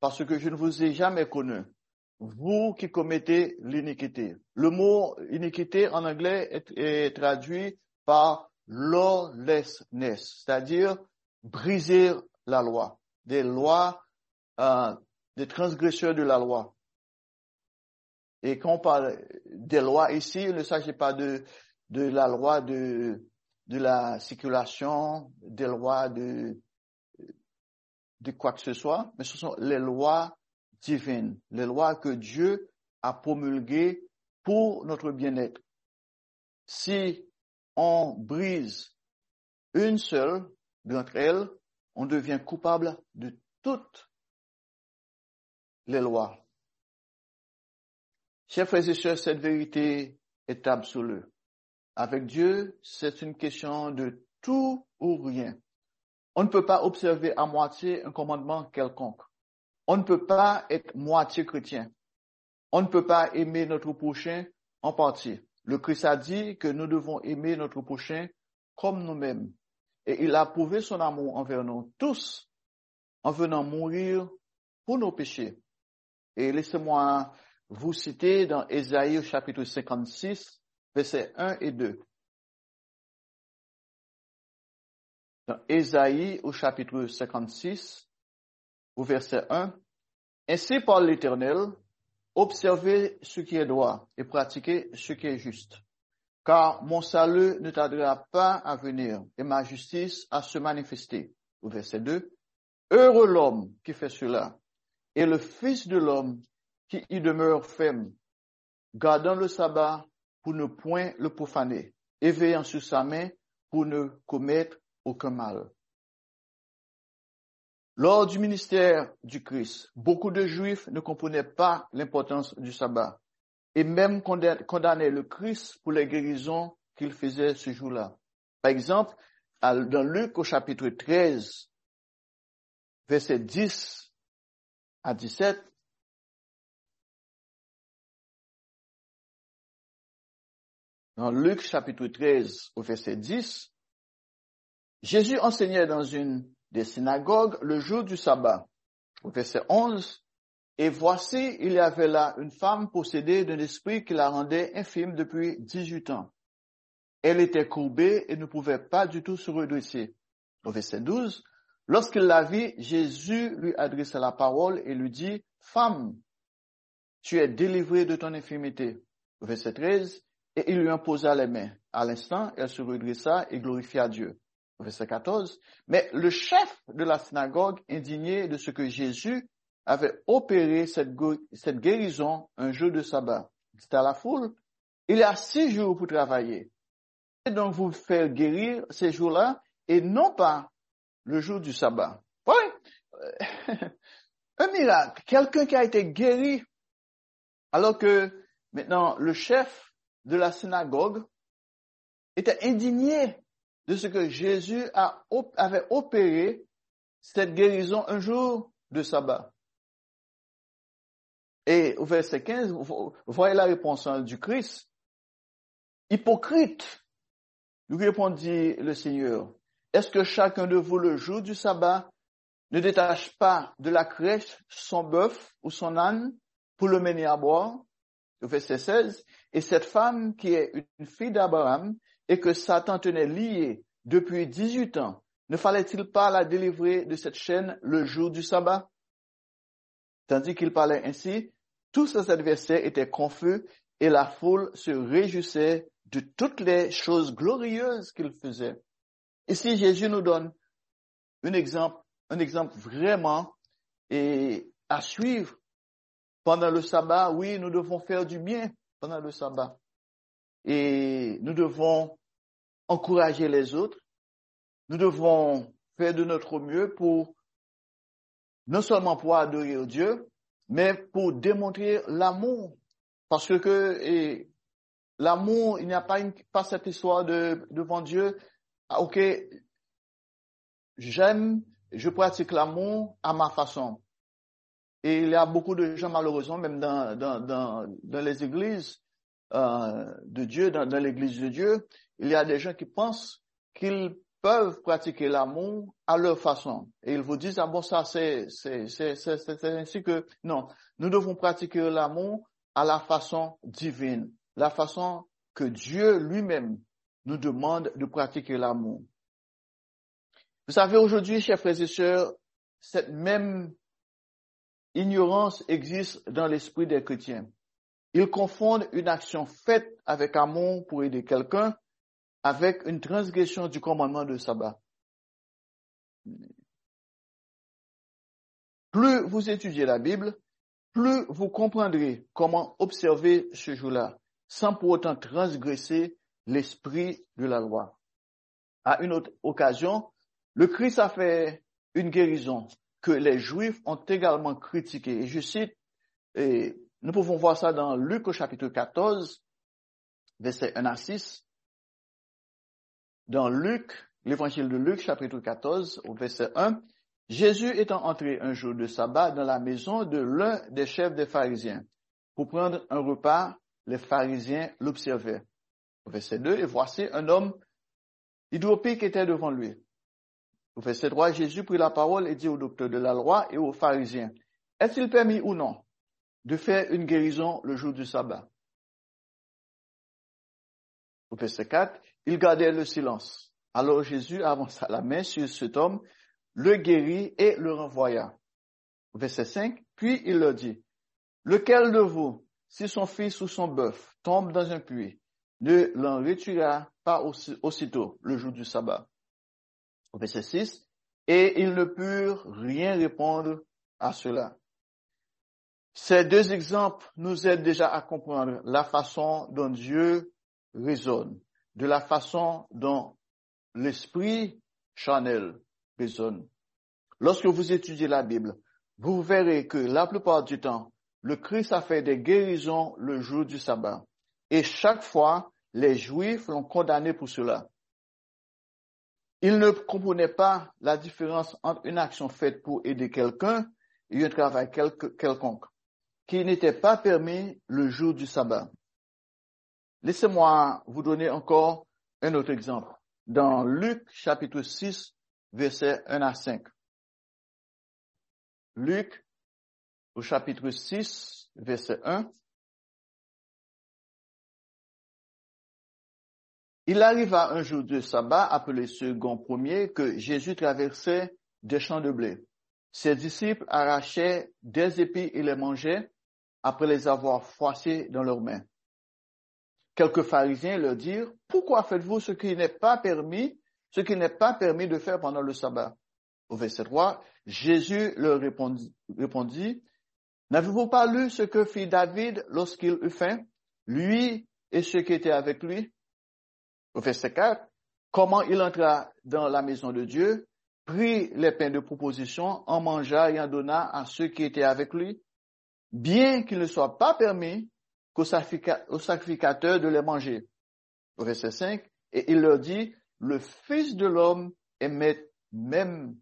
[SPEAKER 1] parce que je ne vous ai jamais connu vous qui commettez l'iniquité. Le mot iniquité en anglais est, traduit par lawlessness, c'est-à-dire briser la loi, des lois, euh, des transgresseurs de la loi. Et quand on parle des lois ici, il ne s'agit pas de, de la loi de, de la circulation, des lois de, de quoi que ce soit, mais ce sont les lois divines, les lois que Dieu a promulguées pour notre bien-être. Si on brise une seule d'entre elles, on devient coupable de toutes les lois. Chers frères et sœurs, cette vérité est absolue. Avec Dieu, c'est une question de tout ou rien. On ne peut pas observer à moitié un commandement quelconque. On ne peut pas être moitié chrétien. On ne peut pas aimer notre prochain en partie. Le Christ a dit que nous devons aimer notre prochain comme nous-mêmes. Et il a prouvé son amour envers nous tous en venant mourir pour nos péchés. Et laissez-moi vous citer dans Ésaïe chapitre 56, versets 1 et 2. Dans Ésaïe au chapitre 56, au verset 1, Ainsi parle l'Éternel, observez ce qui est droit et pratiquez ce qui est juste. car mon salut ne tardera pas à venir et ma justice à se manifester. Au verset 2, Heureux l'homme qui fait cela, et le Fils de l'homme qui y demeure ferme, gardant le sabbat pour ne point le profaner, éveillant sur sa main pour ne commettre aucun mal. Lors du ministère du Christ, beaucoup de Juifs ne comprenaient pas l'importance du sabbat et même condamnaient le Christ pour les guérisons qu'il faisait ce jour-là. Par exemple, dans Luc au chapitre 13, verset 10 à 17, dans Luc chapitre 13 au verset 10, Jésus enseignait dans une des synagogues le jour du sabbat. Au verset 11, et voici, il y avait là une femme possédée d'un esprit qui la rendait infime depuis 18 ans. Elle était courbée et ne pouvait pas du tout se redresser. Au verset 12, lorsqu'il la vit, Jésus lui adressa la parole et lui dit, Femme, tu es délivrée de ton infimité. Au verset 13, et il lui imposa les mains. À l'instant, elle se redressa et glorifia Dieu. Verset 14. Mais le chef de la synagogue, indigné de ce que Jésus avait opéré cette, guérison un jour de sabbat, C'était à la foule, il y a six jours pour travailler. Et donc vous faire guérir ces jours-là et non pas le jour du sabbat. Oui, (laughs) un miracle. Quelqu'un qui a été guéri alors que maintenant le chef de la synagogue était indigné de ce que Jésus avait opéré cette guérison un jour de sabbat. Et au verset 15, vous voyez la réponse hein, du Christ. Hypocrite, lui répondit le Seigneur, est-ce que chacun de vous le jour du sabbat ne détache pas de la crèche son bœuf ou son âne pour le mener à boire? Au verset 16, et cette femme qui est une fille d'Abraham et que Satan tenait liée depuis 18 ans, ne fallait-il pas la délivrer de cette chaîne le jour du sabbat? Tandis qu'il parlait ainsi, tous ses adversaires étaient confus et la foule se réjouissait de toutes les choses glorieuses qu'il faisait. Ici, Jésus nous donne un exemple, un exemple vraiment et à suivre pendant le sabbat, oui, nous devons faire du bien pendant le sabbat. Et nous devons encourager les autres. Nous devons faire de notre mieux pour non seulement pour adorer Dieu, mais pour démontrer l'amour. Parce que l'amour, il n'y a pas, cette histoire de devant Dieu. Ah, ok, j'aime, je pratique l'amour à ma façon. Et il y a beaucoup de gens, malheureusement, même dans les églises euh, de Dieu, dans, dans l'église de Dieu, il y a des gens qui pensent qu'ils peuvent pratiquer l'amour à leur façon. Et ils vous disent, ah bon, ça, c'est, ainsi que, non, nous devons pratiquer l'amour à la façon divine, la façon que Dieu lui-même nous demande de pratiquer l'amour. Vous savez, aujourd'hui, chers frères et sœurs, cette même ignorance existe dans l'esprit des chrétiens. Ils confondent une action faite avec amour pour aider quelqu'un avec une transgression du commandement de sabbat. Plus vous étudiez la Bible, plus vous comprendrez comment observer ce jour-là sans pour autant transgresser l'esprit de la loi. À une autre occasion, le Christ a fait une guérison que les Juifs ont également critiqué. Et je cite, nous pouvons voir ça dans Luc au chapitre 14, verset 1 à 6. Dans Luc, l'évangile de Luc, chapitre 14, au verset 1, Jésus étant entré un jour de sabbat dans la maison de l'un des chefs des pharisiens pour prendre un repas, les pharisiens l'observaient. Au verset 2, et voici un homme hydropique était devant lui. Au verset 3, Jésus prit la parole et dit au docteur de la loi et aux pharisiens, est-il permis ou non? De faire une guérison le jour du sabbat? Au verset 4, il gardait le silence. Alors Jésus avança la main sur cet homme, le guérit et le renvoya. Au verset 5, puis il leur dit, lequel de vous, si son fils ou son bœuf tombe dans un puits, ne l'en retira pas aussitôt le jour du sabbat. Verset 6. Et ils ne purent rien répondre à cela. Ces deux exemples nous aident déjà à comprendre la façon dont Dieu résonne, de la façon dont l'esprit charnel résonne. Lorsque vous étudiez la Bible, vous verrez que la plupart du temps, le Christ a fait des guérisons le jour du sabbat. Et chaque fois, les Juifs l'ont condamné pour cela. Ils ne comprenaient pas la différence entre une action faite pour aider quelqu'un et un travail quelconque, qui n'était pas permis le jour du sabbat. Laissez-moi vous donner encore un autre exemple. Dans Luc chapitre 6, versets 1 à 5. Luc au chapitre 6, verset 1. Il arriva un jour de sabbat, appelé second premier, que Jésus traversait des champs de blé. Ses disciples arrachaient des épis et les mangeaient après les avoir froissés dans leurs mains. Quelques pharisiens leur dirent, pourquoi faites-vous ce qui n'est pas permis, ce qui n'est pas permis de faire pendant le sabbat? Au verset 3, Jésus leur répondit, répondit N'avez-vous pas lu ce que fit David lorsqu'il eut faim, lui et ceux qui étaient avec lui? Au verset 4, comment il entra dans la maison de Dieu, prit les pains de proposition, en mangea et en donna à ceux qui étaient avec lui, bien qu'il ne soit pas permis qu'aux sacrificateurs de les manger. Verset 5, et il leur dit, le Fils de l'homme est maître même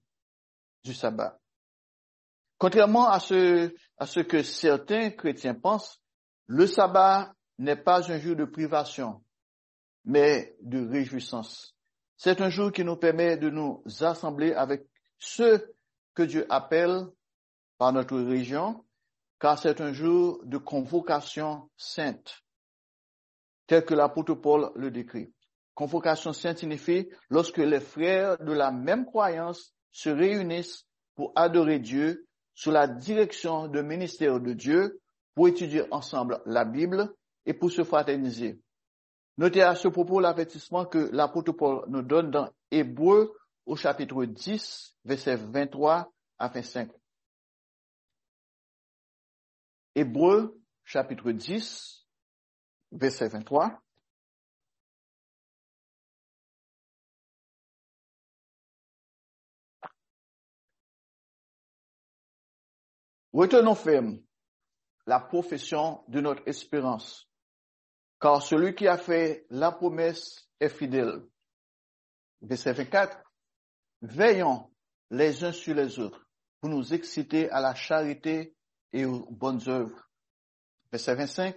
[SPEAKER 1] du sabbat. Contrairement à ce, à ce que certains chrétiens pensent, le sabbat n'est pas un jour de privation, mais de réjouissance. C'est un jour qui nous permet de nous assembler avec ceux que Dieu appelle par notre région, car c'est un jour de convocation sainte, tel que l'apôtre Paul le décrit. Convocation sainte signifie lorsque les frères de la même croyance se réunissent pour adorer Dieu sous la direction du ministère de Dieu, pour étudier ensemble la Bible et pour se fraterniser. Notez à ce propos l'avertissement que l'apôtre Paul nous donne dans Hébreu au chapitre 10, verset 23 à 25. Hébreu chapitre 10, verset 23. Retenons ferme la profession de notre espérance, car celui qui a fait la promesse est fidèle. Verset 24. Veillons les uns sur les autres pour nous exciter à la charité et aux bonnes œuvres. Verset 25.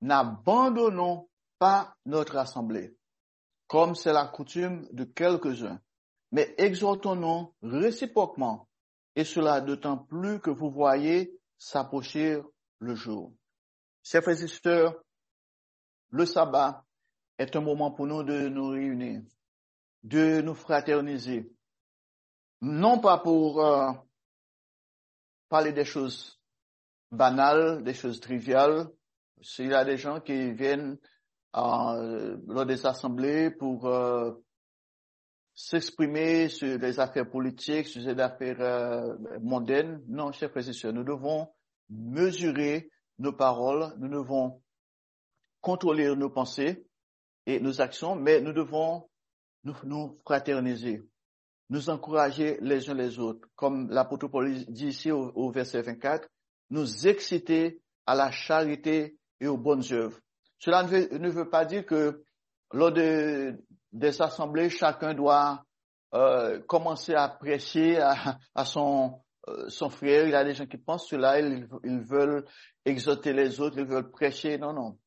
[SPEAKER 1] N'abandonnons pas notre assemblée, comme c'est la coutume de quelques-uns, mais exhortons-nous réciproquement et cela d'autant plus que vous voyez s'approcher le jour. Chers frères et sœurs, le sabbat est un moment pour nous de nous réunir, de nous fraterniser, non pas pour euh, parler des choses banales, des choses triviales. S'il y a des gens qui viennent euh, lors des assemblées pour euh, s'exprimer sur des affaires politiques, sur des affaires euh, mondaines. Non, chers sœurs, nous devons mesurer nos paroles, nous devons contrôler nos pensées et nos actions, mais nous devons nous, nous fraterniser, nous encourager les uns les autres, comme l'apôtre Paul dit ici au, au verset 24, nous exciter à la charité et aux bonnes œuvres. Cela ne veut, pas dire que lors de, des assemblées, chacun doit euh, commencer à prêcher à, à son, euh, son frère. Il y a des gens qui pensent cela, ils, veulent exhorter les autres, ils veulent prêcher. Non, non,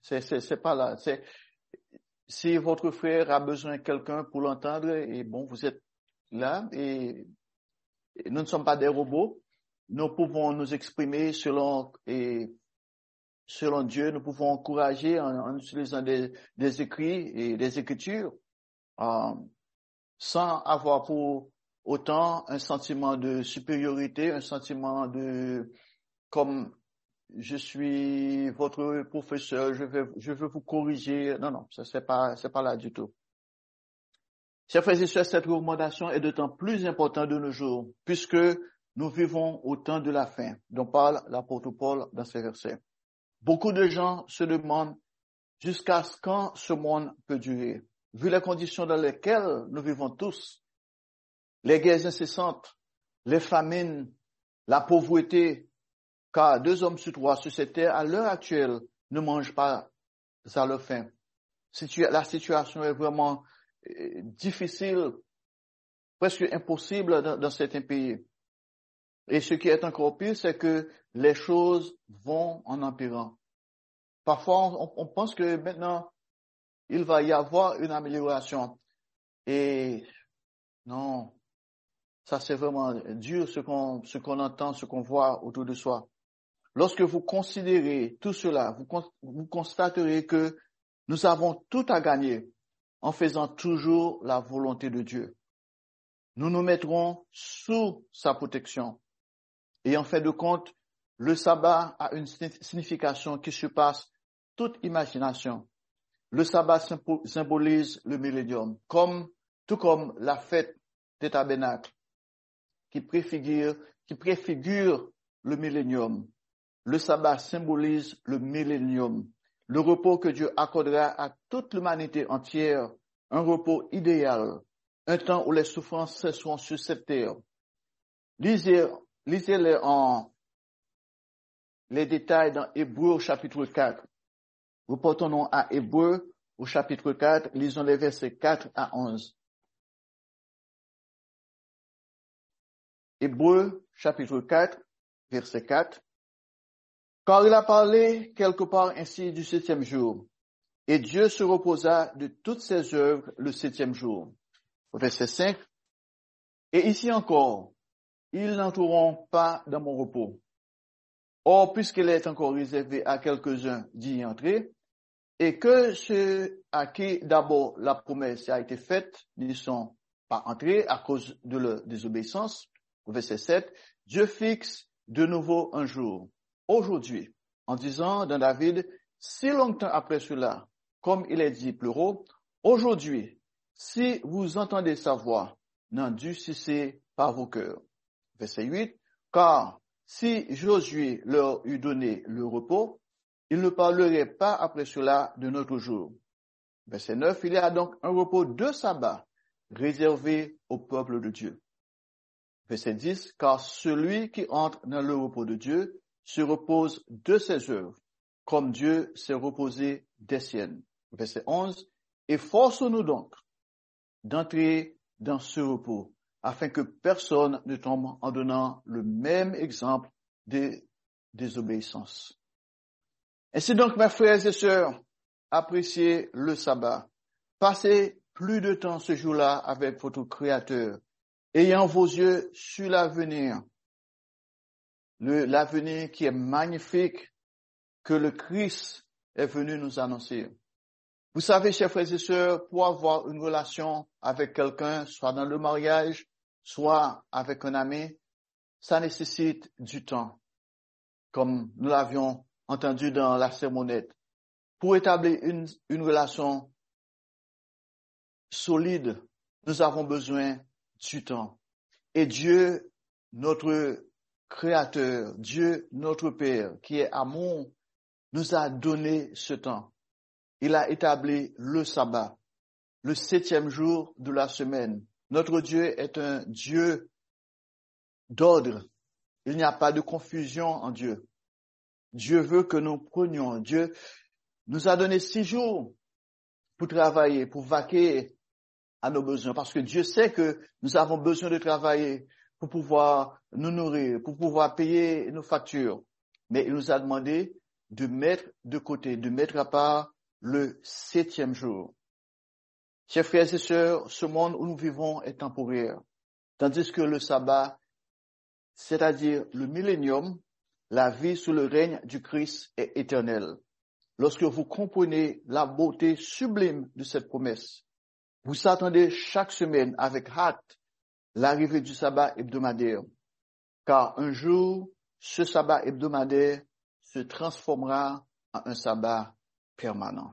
[SPEAKER 1] c'est c'est pas là. C'est si votre frère a besoin de quelqu'un pour l'entendre, et bon, vous êtes là et, nous ne sommes pas des robots. Nous pouvons nous exprimer selon et selon Dieu, nous pouvons encourager en, utilisant des, écrits et des écritures, euh, sans avoir pour autant un sentiment de supériorité, un sentiment de comme je suis votre professeur, je vais, je veux vous corriger. Non, non, ça c'est pas, c'est pas là du tout. Chers frères et sœurs, cette recommandation est d'autant plus importante de nos jours, puisque nous vivons au temps de la fin, dont parle l'apôtre Paul dans ces versets. Beaucoup de gens se demandent jusqu'à ce quand ce monde peut durer, vu les conditions dans lesquelles nous vivons tous, les guerres incessantes, les famines, la pauvreté, car deux hommes sur trois sur cette terre, à l'heure actuelle, ne mangent pas à leur faim. La situation est vraiment euh, difficile, presque impossible dans, certains pays. Et ce qui est encore pire, c'est que les choses vont en empirant. Parfois, on, pense que maintenant, il va y avoir une amélioration. Et non, ça c'est vraiment dur ce qu'on ce qu'on entend, ce qu'on voit autour de soi. Lorsque vous considérez tout cela, vous, constaterez que nous avons tout à gagner en faisant toujours la volonté de Dieu. Nous nous mettrons sous sa protection. Et en fait de compte, le sabbat a une signification qui surpasse toute imagination. Le sabbat symbolise le millénium, comme, tout comme la fête des tabernacles, qui préfigure, qui préfigure le millénium. Le sabbat symbolise le millénium, le repos que Dieu accordera à toute l'humanité entière, un repos idéal, un temps où les souffrances cesseront sur cette terre. Lisez, lisez-les en les détails dans Hébreu chapitre 4. Reportons à Hébreu au chapitre 4, lisons les versets 4 à 11. Hébreu chapitre 4, verset 4. Car il a parlé quelque part ainsi du septième jour. Et Dieu se reposa de toutes ses œuvres le septième jour. Verset 5. Et ici encore, ils n'entreront pas dans mon repos. Or, puisqu'il est encore réservé à quelques-uns d'y entrer, et que ceux à qui d'abord la promesse a été faite n'y sont pas entrés à cause de leur désobéissance, verset 7, Dieu fixe de nouveau un jour aujourd'hui, en disant dans David, si longtemps après cela, comme il est dit pleureau, aujourd'hui, si vous entendez sa voix, n'endurcissez pas vos cœurs. Verset 8, car si Josué leur eût donné le repos, il ne parlerait pas après cela de notre jour. Verset 9, il y a donc un repos de sabbat réservé au peuple de Dieu. Verset 10, car celui qui entre dans le repos de Dieu se repose de ses œuvres, comme Dieu s'est reposé des siennes. Verset 11. Et force-nous donc d'entrer dans ce repos, afin que personne ne tombe en donnant le même exemple de désobéissance. Ainsi donc, mes frères et sœurs, appréciez le sabbat. Passez plus de temps ce jour-là avec votre Créateur, ayant vos yeux sur l'avenir, l'avenir qui est magnifique que le Christ est venu nous annoncer. Vous savez, chers frères et sœurs, pour avoir une relation avec quelqu'un, soit dans le mariage, soit avec un ami, ça nécessite du temps, comme nous l'avions entendu dans la sermonnette. Pour établir une, une relation solide, nous avons besoin du temps. Et Dieu, notre Créateur, Dieu notre Père, qui est amour, nous a donné ce temps. Il a établi le sabbat, le septième jour de la semaine. Notre Dieu est un Dieu d'ordre. Il n'y a pas de confusion en Dieu. Dieu veut que nous prenions. Dieu nous a donné six jours pour travailler, pour vaquer à nos besoins, parce que Dieu sait que nous avons besoin de travailler pour pouvoir nous nourrir, pour pouvoir payer nos factures. Mais il nous a demandé de mettre de côté, de mettre à part le septième jour. Chers frères et sœurs, ce monde où nous vivons est temporaire, tandis que le sabbat, c'est-à-dire le millénium, la vie sous le règne du Christ est éternelle. Lorsque vous comprenez la beauté sublime de cette promesse, vous attendez chaque semaine avec hâte l'arrivée du sabbat hebdomadaire, car un jour, ce sabbat hebdomadaire se transformera en un sabbat permanent.